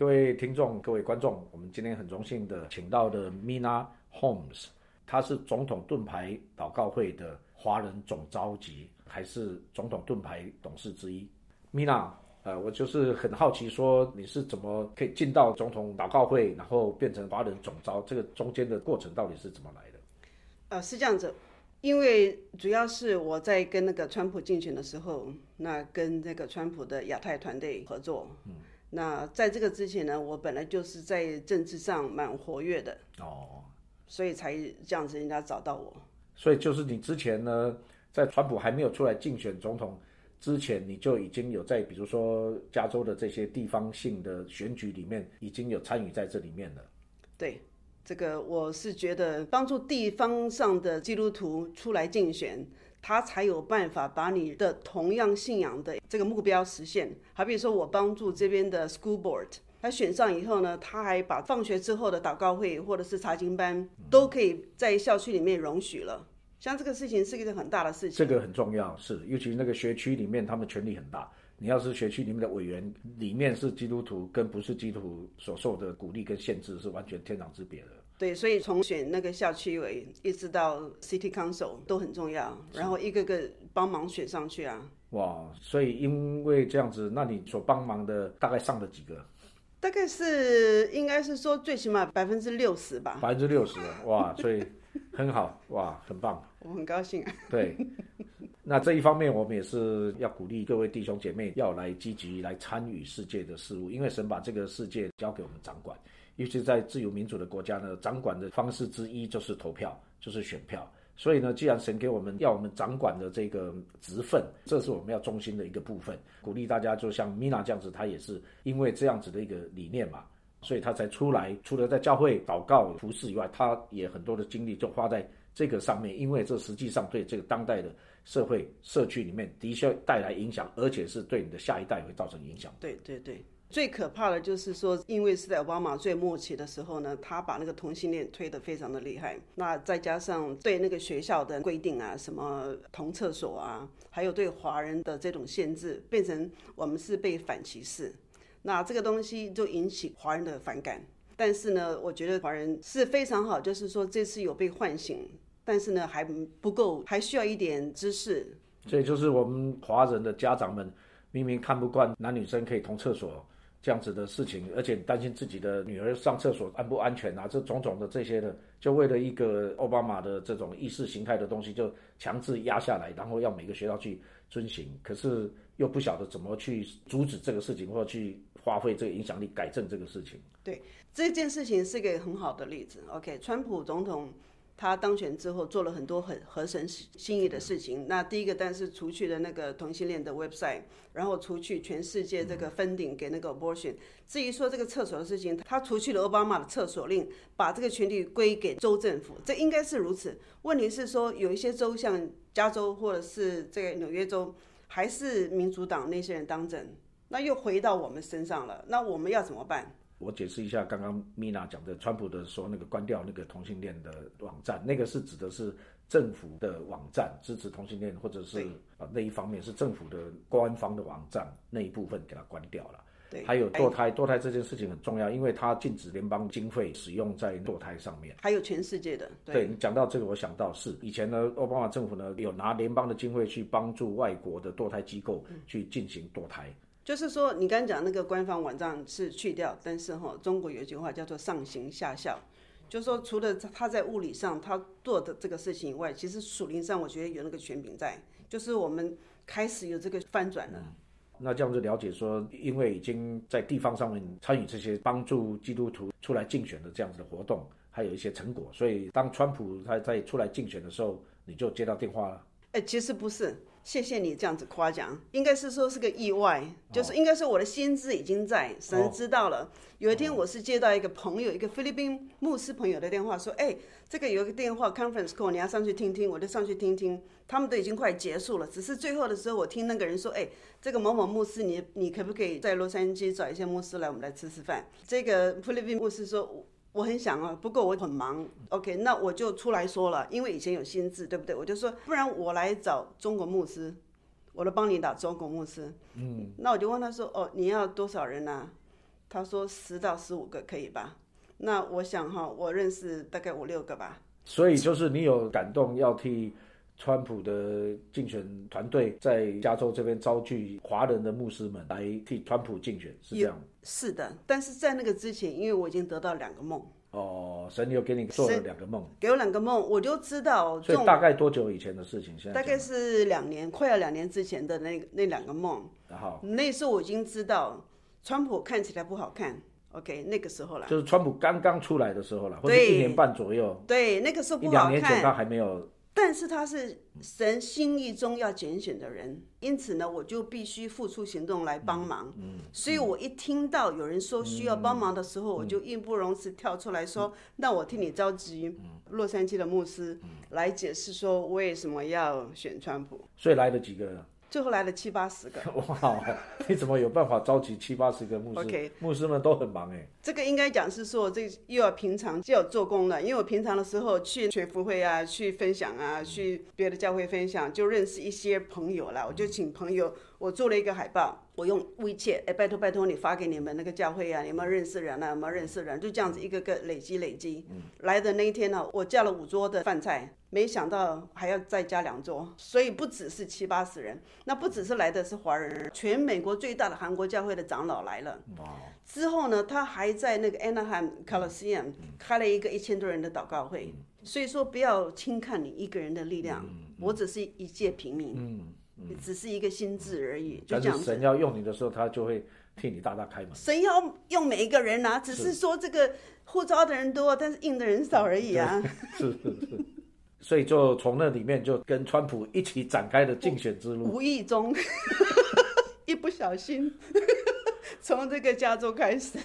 各位听众、各位观众，我们今天很荣幸的请到的 Mina Holmes，她是总统盾牌祷告会的华人总召集，还是总统盾牌董事之一。Mina，呃，我就是很好奇，说你是怎么可以进到总统祷告会，然后变成华人总召，这个中间的过程到底是怎么来的？呃，是这样子，因为主要是我在跟那个川普竞选的时候，那跟那个川普的亚太团队合作。嗯。那在这个之前呢，我本来就是在政治上蛮活跃的哦，所以才这样子人家找到我。所以就是你之前呢，在川普还没有出来竞选总统之前，你就已经有在比如说加州的这些地方性的选举里面，已经有参与在这里面了。对，这个我是觉得帮助地方上的基督徒出来竞选。他才有办法把你的同样信仰的这个目标实现。好比说，我帮助这边的 school board，他选上以后呢，他还把放学之后的祷告会或者是查经班都可以在校区里面容许了。像这个事情是一个很大的事情。这个很重要，是尤其那个学区里面，他们权力很大。你要是学区里面的委员里面是基督徒，跟不是基督徒所受的鼓励跟限制是完全天壤之别的。对，所以从选那个校区委一直到 City Council 都很重要，然后一个个帮忙选上去啊。哇，所以因为这样子，那你所帮忙的大概上了几个？大概是应该是说最起码百分之六十吧。百分之六十，哇，所以很好，哇，很棒。我很高兴。对，那这一方面我们也是要鼓励各位弟兄姐妹要来积极来参与世界的事物，因为神把这个世界交给我们掌管。尤其在自由民主的国家呢，掌管的方式之一就是投票，就是选票。所以呢，既然神给我们要我们掌管的这个职分，这是我们要中心的一个部分。鼓励大家，就像米娜这样子，她也是因为这样子的一个理念嘛，所以她才出来。除了在教会祷告服侍以外，她也很多的精力就花在这个上面，因为这实际上对这个当代的社会社区里面的确带来影响，而且是对你的下一代会造成影响。对对对。最可怕的就是说，因为是在奥巴马最末期的时候呢，他把那个同性恋推得非常的厉害。那再加上对那个学校的规定啊，什么同厕所啊，还有对华人的这种限制，变成我们是被反歧视。那这个东西就引起华人的反感。但是呢，我觉得华人是非常好，就是说这次有被唤醒，但是呢还不够，还需要一点知识。这就是我们华人的家长们明明看不惯男女生可以同厕所。这样子的事情，而且担心自己的女儿上厕所安不安全啊？这种种的这些的，就为了一个奥巴马的这种意识形态的东西，就强制压下来，然后要每个学校去遵循，可是又不晓得怎么去阻止这个事情，或者去发挥这个影响力改正这个事情。对，这件事情是一个很好的例子。OK，川普总统。他当选之后做了很多很合神心意的事情。那第一个，但是除去了那个同性恋的 website，然后除去全世界这个分顶给那个 abortion。至于说这个厕所的事情，他除去了奥巴马的厕所令，把这个权利归给州政府，这应该是如此。问题是说，有一些州像加州或者是这个纽约州，还是民主党那些人当政，那又回到我们身上了。那我们要怎么办？我解释一下，刚刚米娜讲的，川普的说那个关掉那个同性恋的网站，那个是指的是政府的网站，支持同性恋或者是啊那一方面是政府的官方的网站那一部分给它关掉了。对，还有堕胎，堕胎这件事情很重要，因为它禁止联邦经费使用在堕胎上面。还有全世界的。对你讲到这个，我想到是以前呢，奥巴马政府呢有拿联邦的经费去帮助外国的堕胎机构去进行堕胎。就是说，你刚讲那个官方网站是去掉，但是哈，中国有一句话叫做上行下效，就是说，除了他在物理上他做的这个事情以外，其实属灵上我觉得有那个权柄在，就是我们开始有这个翻转了。那这样子了解说，因为已经在地方上面参与这些帮助基督徒出来竞选的这样子的活动，还有一些成果，所以当川普他在出来竞选的时候，你就接到电话了。哎，其实不是。谢谢你这样子夸奖，应该是说是个意外，就是应该说我的先知已经在神知道了。有一天我是接到一个朋友，一个菲律宾牧师朋友的电话，说：“哎，这个有一个电话 conference call，你要上去听听。”我就上去听听，他们都已经快结束了，只是最后的时候，我听那个人说：“哎，这个某某牧师，你你可不可以在洛杉矶找一些牧师来，我们来吃吃饭？”这个菲律宾牧师说。我很想啊，不过我很忙。OK，那我就出来说了，因为以前有心智，对不对？我就说，不然我来找中国牧师，我来帮你打中国牧师。嗯，那我就问他说，哦，你要多少人呢？他说十到十五个可以吧？那我想哈，我认识大概五六个吧。所以就是你有感动，要替川普的竞选团队在加州这边招聚华人的牧师们来替川普竞选，是这样？是的，但是在那个之前，因为我已经得到两个梦。哦，神又给你做了两个梦，给我两个梦，我就知道。所以大概多久以前的事情？现在大概是两年，快要两年之前的那那两个梦。然后那时候我已经知道，川普看起来不好看。OK，那个时候了，就是川普刚刚出来的时候了，或者一年半左右。对，那个时候不好看。一两年前他还没有。但是他是神心意中要拣选的人，因此呢，我就必须付出行动来帮忙。嗯，所以我一听到有人说需要帮忙的时候，我就义不容辞跳出来说：“那我替你召集洛杉矶的牧师来解释说为什么要选川普。”所以来了几个？最后来了七八十个，哇！你怎么有办法召集七八十个牧师？OK，牧师们都很忙哎。这个应该讲是说，这又要平常就要做工了，因为我平常的时候去学福会啊，去分享啊，去别的教会分享，就认识一些朋友了。我就请朋友，我做了一个海报，我用微切，哎，拜托拜托你发给你们那个教会啊，你们认识人啊，有没有认识人？就这样子一个个累积累积。来的那一天呢，我叫了五桌的饭菜。没想到还要再加两桌，所以不只是七八十人，那不只是来的是华人，全美国最大的韩国教会的长老来了。之后呢，他还在那个 Anaheim Coliseum 开了一个一千多人的祷告会。所以说，不要轻看你一个人的力量，我只是一介平民，只是一个心智而已。就但是神要用你的时候，他就会替你大大开门。神要用每一个人啊，只是说这个护照的人多，但是应的人少而已啊。是是是。所以就从那里面就跟川普一起展开了竞选之路，无意中，一不小心，从这个加州开始，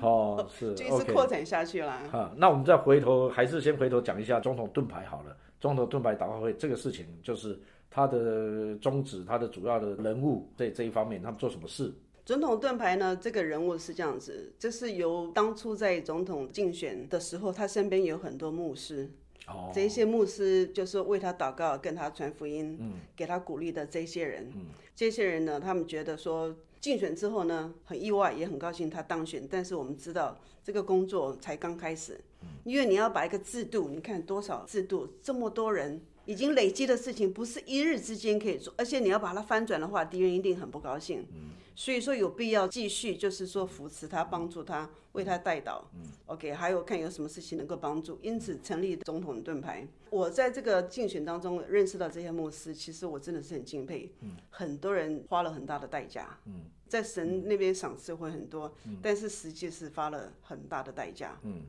哦，是，就一直扩展下去了。啊，那我们再回头，还是先回头讲一下总统盾牌好了。总统盾牌祷告会这个事情，就是他的宗旨，他的主要的人物在这一方面，他们做什么事？总统盾牌呢？这个人物是这样子，这是由当初在总统竞选的时候，他身边有很多牧师。哦这些牧师就是为他祷告，跟他传福音，嗯给他鼓励的这些人。嗯这些人呢，他们觉得说竞选之后呢，很意外，也很高兴他当选。但是我们知道，这个工作才刚开始，因为你要把一个制度，你看多少制度，这么多人已经累积的事情，不是一日之间可以做，而且你要把它翻转的话，敌人一定很不高兴。所以说有必要继续，就是说扶持他，帮助他，为他带导。嗯，OK，还有看有什么事情能够帮助，因此成立总统盾牌。我在这个竞选当中认识到这些牧师，其实我真的是很敬佩。嗯，很多人花了很大的代价。嗯，在神那边赏赐会很多，但是实际是花了很大的代价。嗯。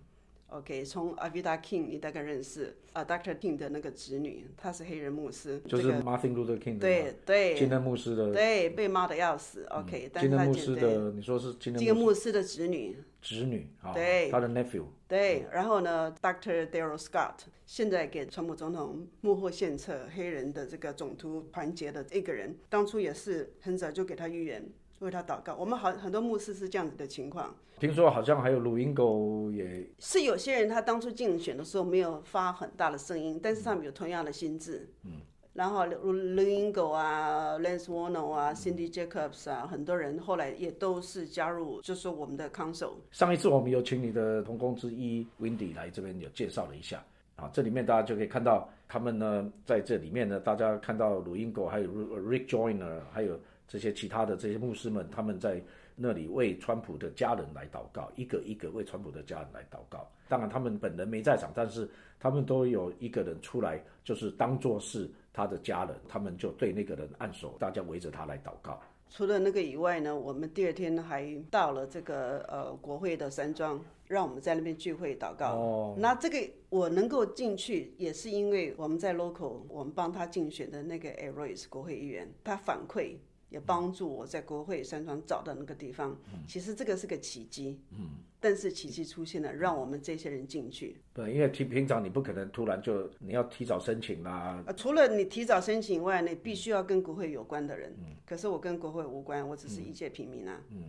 OK，从 Avida King 你大概认识啊，Dr. King 的那个侄女，她是黑人牧师，就是 Martin Luther King 对对，金恩牧师的对被骂的要死。OK，金恩牧师的你说是金恩牧师的侄女，侄女啊，对，他的 nephew，对，然后呢，Dr. Daryl Scott 现在给川普总统幕后献策，黑人的这个种族团结的一个人，当初也是很早就给他预言。为他祷告，我们好很多牧师是这样子的情况。听说好像还有鲁音狗也是有些人，他当初竞选的时候没有发很大的声音，但是他们有同样的心智。嗯。然后鲁鲁音狗啊，Lance Warner 啊，Cindy Jacobs 啊，很多人后来也都是加入，就是我们的 Council。上一次我们有请你的同工之一 Windy 来这边有介绍了一下啊，这里面大家就可以看到他们呢在这里面呢，大家看到鲁音狗还有 Rick Joyner 还有。这些其他的这些牧师们，他们在那里为川普的家人来祷告，一个一个为川普的家人来祷告。当然，他们本人没在场，但是他们都有一个人出来，就是当做是他的家人，他们就对那个人按手，大家围着他来祷告。除了那个以外呢，我们第二天还到了这个呃国会的山庄，让我们在那边聚会祷告。哦，那这个我能够进去，也是因为我们在 local，我们帮他竞选的那个 Aroyce 国会议员，他反馈。也帮助我在国会山庄找到那个地方。其实这个是个奇迹。嗯。但是奇迹出现了，让我们这些人进去。对，因为平平常你不可能突然就你要提早申请啦。啊，除了你提早申请以外，你必须要跟国会有关的人。嗯。可是我跟国会无关，我只是一介平民啊。嗯。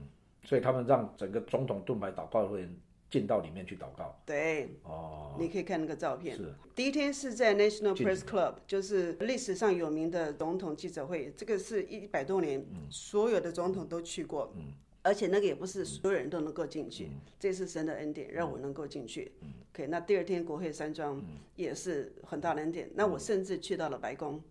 所以他们让整个总统盾牌祷告会进到里面去祷告。对。哦。你可以看那个照片。是。第一天是在 National Press Club，就是历史上有名的总统记者会。这个是一百多年，所有的总统都去过。嗯。而且那个也不是所有人都能够进去，这是神的恩典，让我能够进去。OK，那第二天国会山庄也是很大的恩典，那我甚至去到了白宫，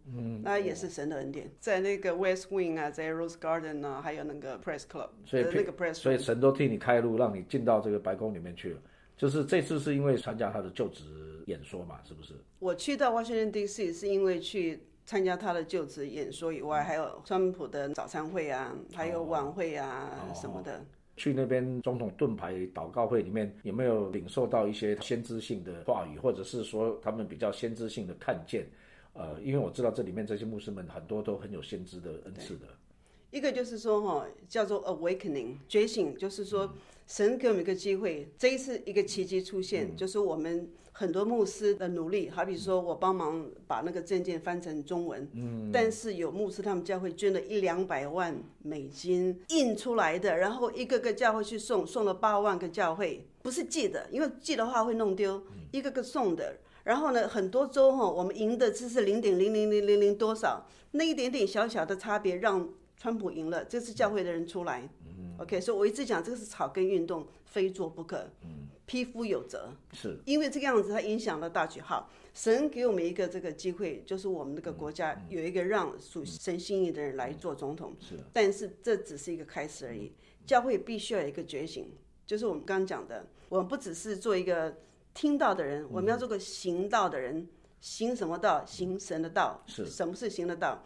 那也是神的恩典，在那个 West Wing 啊，在 Rose Garden 啊，还有那个 Press Club，所以那个 Press，所以神都替你开路，让你进到这个白宫里面去了。就是这次是因为参加他的就职演说嘛，是不是？我去到 Washington D.C. 是因为去。参加他的就职演说以外，还有川普的早餐会啊，还有晚会啊什么的。去那边总统盾牌祷告会里面，有没有领受到一些先知性的话语，或者是说他们比较先知性的看见？呃，因为我知道这里面这些牧师们很多都很有先知的恩赐的。一个就是说哈，叫做 awakening 觉醒，就是说神给我们一个机会，这一次一个奇迹出现，就是我们。很多牧师的努力，好比说我帮忙把那个证件翻成中文，嗯，但是有牧师他们教会捐了一两百万美金印出来的，然后一个个教会去送，送了八万个教会，不是寄的，因为寄的话会弄丢，一个个送的。然后呢，很多州哈，我们赢的只是零点零零零零零多少，那一点点小小的差别让川普赢了，这次教会的人出来，OK，所以我一直讲这个是草根运动，非做不可。嗯匹夫有责，是因为这个样子，它影响了大局。好，神给我们一个这个机会，就是我们这个国家有一个让属神心意的人来做总统。是，但是这只是一个开始而已。教会必须要有一个觉醒，就是我们刚刚讲的，我们不只是做一个听到的人，我们要做个行道的人。行什么道？行神的道。是，什么是行的道？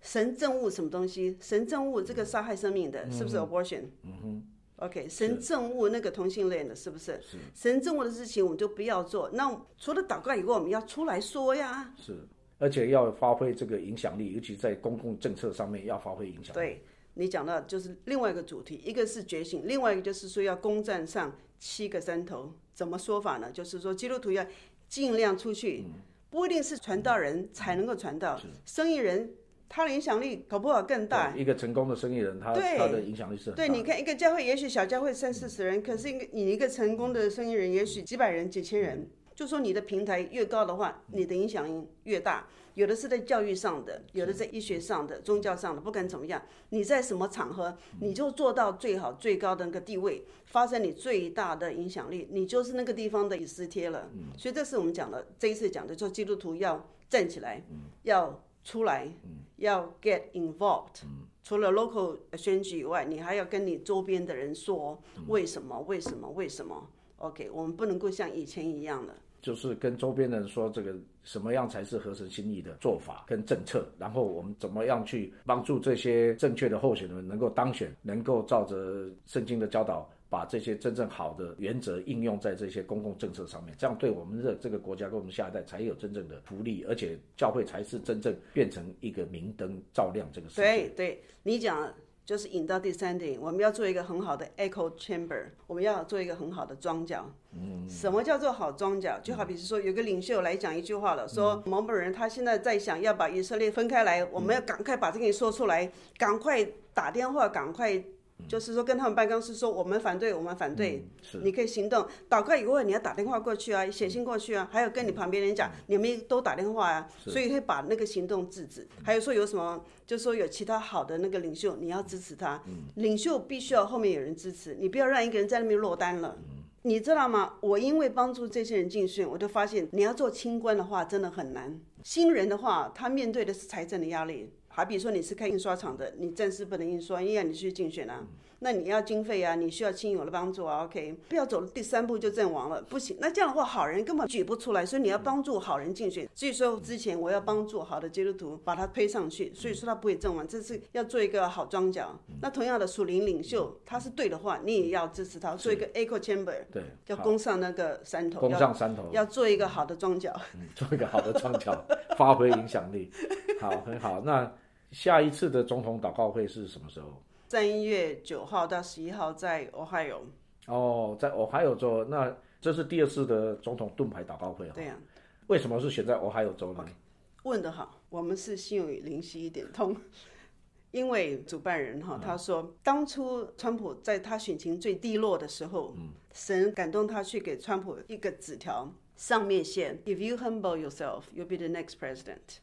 神政务什么东西？神政务这个杀害生命的，是不是 abortion？嗯哼。OK，神政务那个同性恋的，是不是？是。神政务的事情，我们就不要做。那除了祷告以外，我们要出来说呀。是，而且要发挥这个影响力，尤其在公共政策上面要发挥影响力。对你讲到就是另外一个主题，一个是觉醒，另外一个就是说要攻占上七个山头。怎么说法呢？就是说基督徒要尽量出去，不一定是传道人才能够传道，生意人。他的影响力搞不好更大。一个成功的生意人，他他的影响力是很大。对，你看一个教会，也许小教会三四十人，可是一个你一个成功的生意人，也许几百人、几千人。就说你的平台越高的话，你的影响力越大。有的是在教育上的，有的在医学上的、宗教上的，不管怎么样，你在什么场合，你就做到最好、最高的那个地位，发生你最大的影响力，你就是那个地方的以斯帖了。所以这是我们讲的这一次讲的，就基督徒要站起来，要。出来要 get involved，除了 local 选举以外，你还要跟你周边的人说为什么？为什么？为什么？OK，我们不能够像以前一样了，就是跟周边的人说这个什么样才是合神心意的做法跟政策，然后我们怎么样去帮助这些正确的候选人能够当选，能够照着圣经的教导。把这些真正好的原则应用在这些公共政策上面，这样对我们的这个国家跟我们下一代才有真正的福利，而且教会才是真正变成一个明灯照亮这个世界。对，对你讲就是引到第三点，我们要做一个很好的 echo chamber，我们要做一个很好的庄脚。嗯，什么叫做好庄脚？就好比是说，有个领袖来讲一句话了，说某某人他现在在想要把以色列分开来，我们要赶快把这个说出来，赶快打电话，赶快。就是说，跟他们办公室说，我们反对，我们反对。是，你可以行动。祷告以后，你要打电话过去啊，写信过去啊，还有跟你旁边人讲，你们都打电话啊。所以会把那个行动制止。还有说有什么，就是说有其他好的那个领袖，你要支持他。领袖必须要后面有人支持，你不要让一个人在那边落单了。你知道吗？我因为帮助这些人竞选，我就发现你要做清官的话真的很难。新人的话，他面对的是财政的压力。好比说你是开印刷厂的，你暂时不能印刷，因为你去竞选啊，那你要经费啊，你需要亲友的帮助啊，OK，不要走第三步就阵亡了，不行。那这样的话，好人根本举不出来，所以你要帮助好人竞选。所以说之前我要帮助好的基督徒把他推上去，所以说他不会阵亡，这是要做一个好庄脚。那同样的属灵领袖，他是对的话，你也要支持他，做一个 echo chamber，对，要攻上那个山头，攻上山头，要做一个好的庄脚，做一个好的庄脚，发挥影响力，好，很好，那。下一次的总统祷告会是什么时候？三月九号到十一号在 Ohio。哦，在 Ohio 州，那这是第二次的总统盾牌祷告会啊。对呀。为什么是选在 Ohio 州呢？问得好，我们是心有灵犀一点通。因为主办人哈，他说当初川普在他选情最低落的时候，神感动他去给川普一个纸条，上面写：If you humble yourself, you'll be the next president。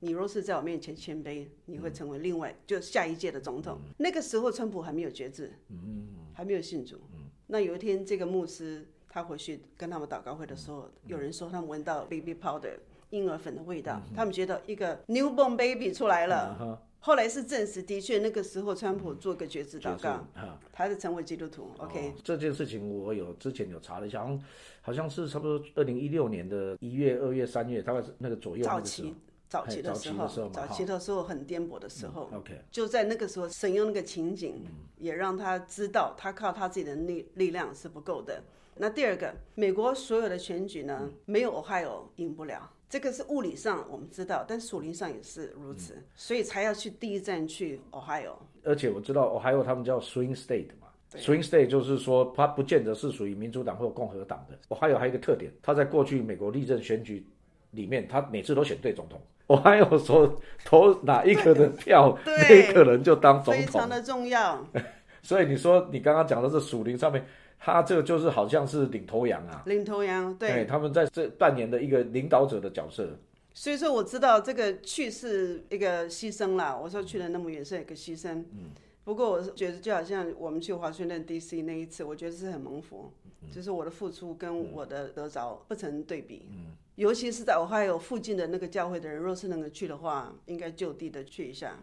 你若是在我面前谦卑，你会成为另外就下一届的总统。那个时候，川普还没有决志，嗯，还没有信主。那有一天，这个牧师他回去跟他们祷告会的时候，有人说他们闻到 baby powder 婴儿粉的味道，他们觉得一个 newborn baby 出来了。后来是证实，的确那个时候川普做个决志祷告，他是成为基督徒。OK，这件事情我有之前有查了一下，好像好像是差不多二零一六年的一月、二月、三月，大概是那个左右。早期早期的时候，早期的时候很颠簸的时候。OK，就在那个时候，神用那个情景，也让他知道，他靠他自己的力力量是不够的。那第二个，美国所有的选举呢，没有 Ohio 赢不了。这个是物理上我们知道，但属灵上也是如此，所以才要去第一站去 Ohio。而且我知道 Ohio 他们叫 Swing State 嘛，Swing State 就是说它不见得是属于民主党或共和党的。Ohio 还有一个特点，它在过去美国历任选举里面，它每次都选对总统。Ohio 说投哪一个的票，那一个人就当总统，非常的重要。所以你说你刚刚讲的是属灵上面。他这个就是好像是领头羊啊，领头羊，对，他们在这扮演的一个领导者的角色。所以说我知道这个去是一个牺牲啦。我说去了那么远是一个牺牲。嗯。不过我是觉得就好像我们去华盛顿 D.C. 那一次，我觉得是很蒙福，就是我的付出跟我的得着不成对比。嗯。尤其是在我还有附近的那个教会的人，若是能够去的话，应该就地的去一下。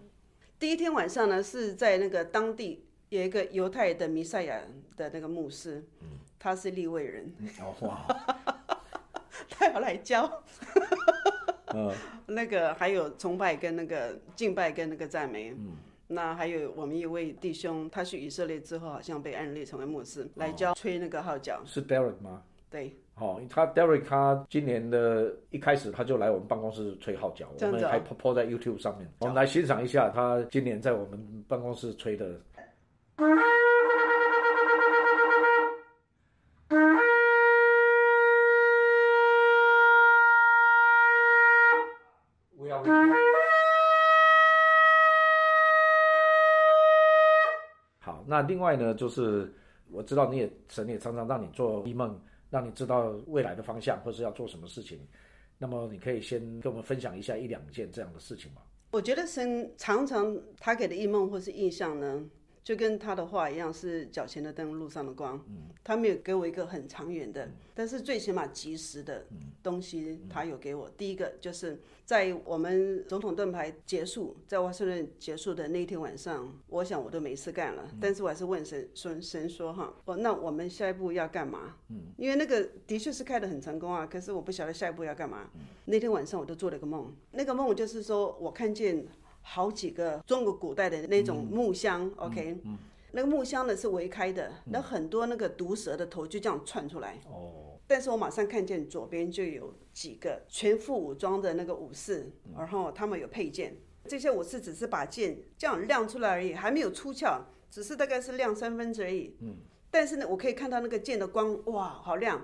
第一天晚上呢，是在那个当地。有一个犹太的弥赛亚的那个牧师，他是立位人，哇，他要来教，那个还有崇拜跟那个敬拜跟那个赞美，那还有我们一位弟兄，他去以色列之后好像被安利成为牧师，来教吹那个号角，是 Derek 吗？对，哦，他 Derek 他今年的一开始他就来我们办公室吹号角，我们还 po 在 YouTube 上面，我们来欣赏一下他今年在我们办公室吹的。好，那另外呢，就是我知道你也神也常常让你做异梦，让你知道未来的方向，或是要做什么事情。那么你可以先跟我们分享一下一两件这样的事情吗？我觉得神常常他给的异梦或是印象呢。就跟他的话一样，是脚前的灯，路上的光。嗯，他没有给我一个很长远的，但是最起码及时的东西，他有给我。第一个就是在我们总统盾牌结束，在华盛顿结束的那一天晚上，我想我都没事干了，但是我还是问神说：“神说哈，哦，那我们下一步要干嘛？”嗯，因为那个的确是开得很成功啊，可是我不晓得下一步要干嘛。那天晚上我都做了个梦，那个梦就是说我看见。好几个中国古代的那种木箱，OK，那个木箱呢是围开的，那很多那个毒蛇的头就这样窜出来。哦，但是我马上看见左边就有几个全副武装的那个武士，然后他们有佩剑，这些武士只是把剑这样亮出来而已，还没有出鞘，只是大概是亮三分之而已。嗯，但是呢，我可以看到那个剑的光，哇，好亮。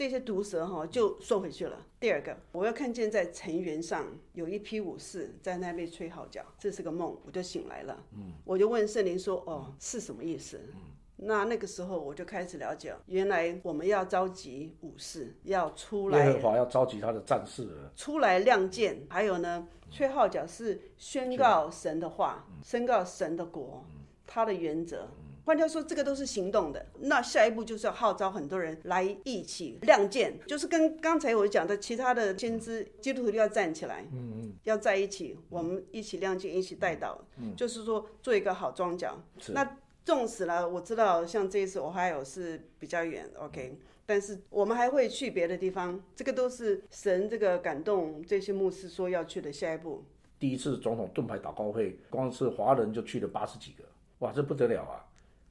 这些毒蛇哈就收回去了。第二个，我要看见在城垣上有一批武士在那边吹号角，这是个梦，我就醒来了。嗯，我就问圣灵说：“哦，是什么意思？”嗯，那那个时候我就开始了解，原来我们要召集武士要出来，耶和华要召集他的战士出来亮剑。还有呢，吹号角是宣告神的话，宣告神的国，他的原则。换句话说，这个都是行动的。那下一步就是要号召很多人来一起亮剑，就是跟刚才我讲的其他的先知基督徒要站起来，嗯嗯，要在一起，我们一起亮剑，一起带导，嗯，就是说做一个好庄脚。那纵使呢，我知道像这一次我还有是比较远，OK，但是我们还会去别的地方。这个都是神这个感动这些牧师说要去的下一步。第一次总统盾牌祷告会，光是华人就去了八十几个，哇，这不得了啊！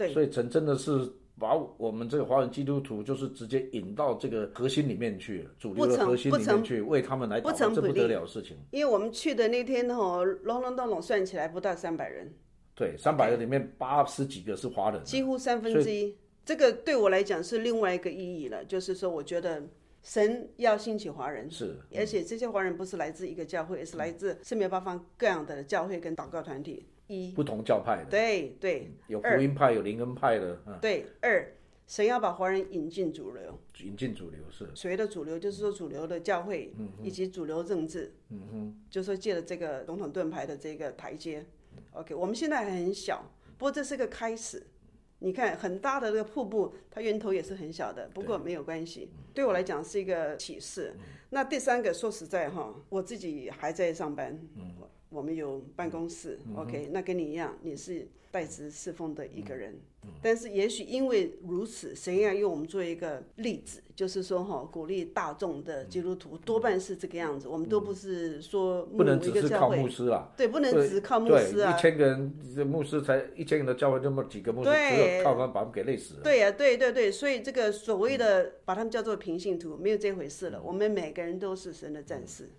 所以神真的是把我们这个华人基督徒，就是直接引到这个核心里面去，主流的核心里面去，为他们来祷告，这不得了的事情。因为我们去的那天哦，隆隆咚咚算起来不到三百人。对，三百人里面八十几个是华人，几乎三分之一。这个对我来讲是另外一个意义了，就是说，我觉得神要兴起华人，是，而且这些华人不是来自一个教会，是来自四面八方各样的教会跟祷告团体。一。不同教派的，对对，有福音派，有灵恩派的，对二，神要把华人引进主流，引进主流是，所谓的主流就是说主流的教会，以及主流政治，嗯哼，就说借了这个总统盾牌的这个台阶，OK，我们现在还很小，不过这是个开始。你看很大的那个瀑布，它源头也是很小的，不过没有关系，对我来讲是一个启示。那第三个说实在哈，我自己还在上班，我们有办公室，OK，那跟你一样，你是。代职侍奉的一个人，但是也许因为如此，神要用我们做一个例子，就是说哈，鼓励大众的基督徒多半是这个样子。我们都不是说不能只是靠牧师啊，对，不能只靠牧师啊。一千个人，这牧师才一千人的教会，这么几个牧师，只有靠他们把他们给累死了。对呀，对对对，所以这个所谓的把他们叫做平信徒，没有这回事了。我们每个人都是神的战士。